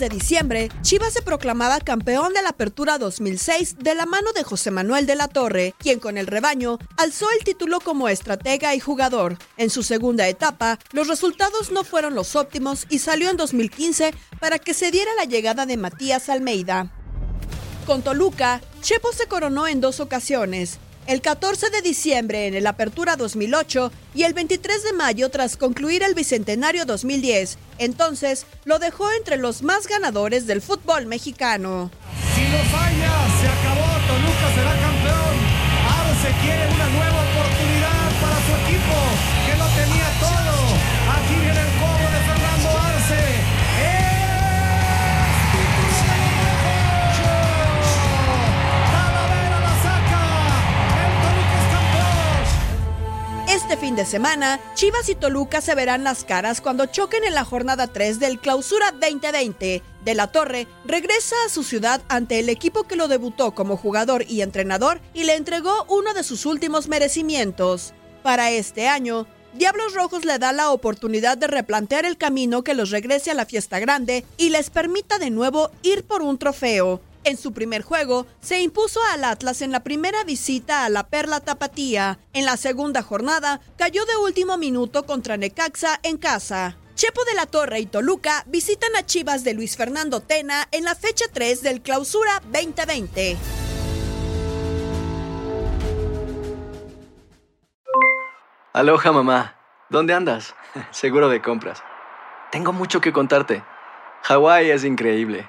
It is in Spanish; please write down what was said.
De diciembre, Chivas se proclamaba campeón de la Apertura 2006 de la mano de José Manuel de la Torre, quien con el rebaño alzó el título como estratega y jugador. En su segunda etapa, los resultados no fueron los óptimos y salió en 2015 para que se diera la llegada de Matías Almeida. Con Toluca, Chepo se coronó en dos ocasiones. El 14 de diciembre en el Apertura 2008 y el 23 de mayo tras concluir el Bicentenario 2010. Entonces lo dejó entre los más ganadores del fútbol mexicano. Si lo falla, se acabó, Toluca será campeón. Arce quiere una nueva Este fin de semana, Chivas y Toluca se verán las caras cuando choquen en la jornada 3 del Clausura 2020. De la Torre regresa a su ciudad ante el equipo que lo debutó como jugador y entrenador y le entregó uno de sus últimos merecimientos. Para este año, Diablos Rojos le da la oportunidad de replantear el camino que los regrese a la fiesta grande y les permita de nuevo ir por un trofeo. En su primer juego, se impuso al Atlas en la primera visita a la Perla Tapatía. En la segunda jornada, cayó de último minuto contra Necaxa en casa. Chepo de la Torre y Toluca visitan a Chivas de Luis Fernando Tena en la fecha 3 del Clausura 2020. Aloha mamá, ¿dónde andas? Seguro de compras. Tengo mucho que contarte. Hawái es increíble.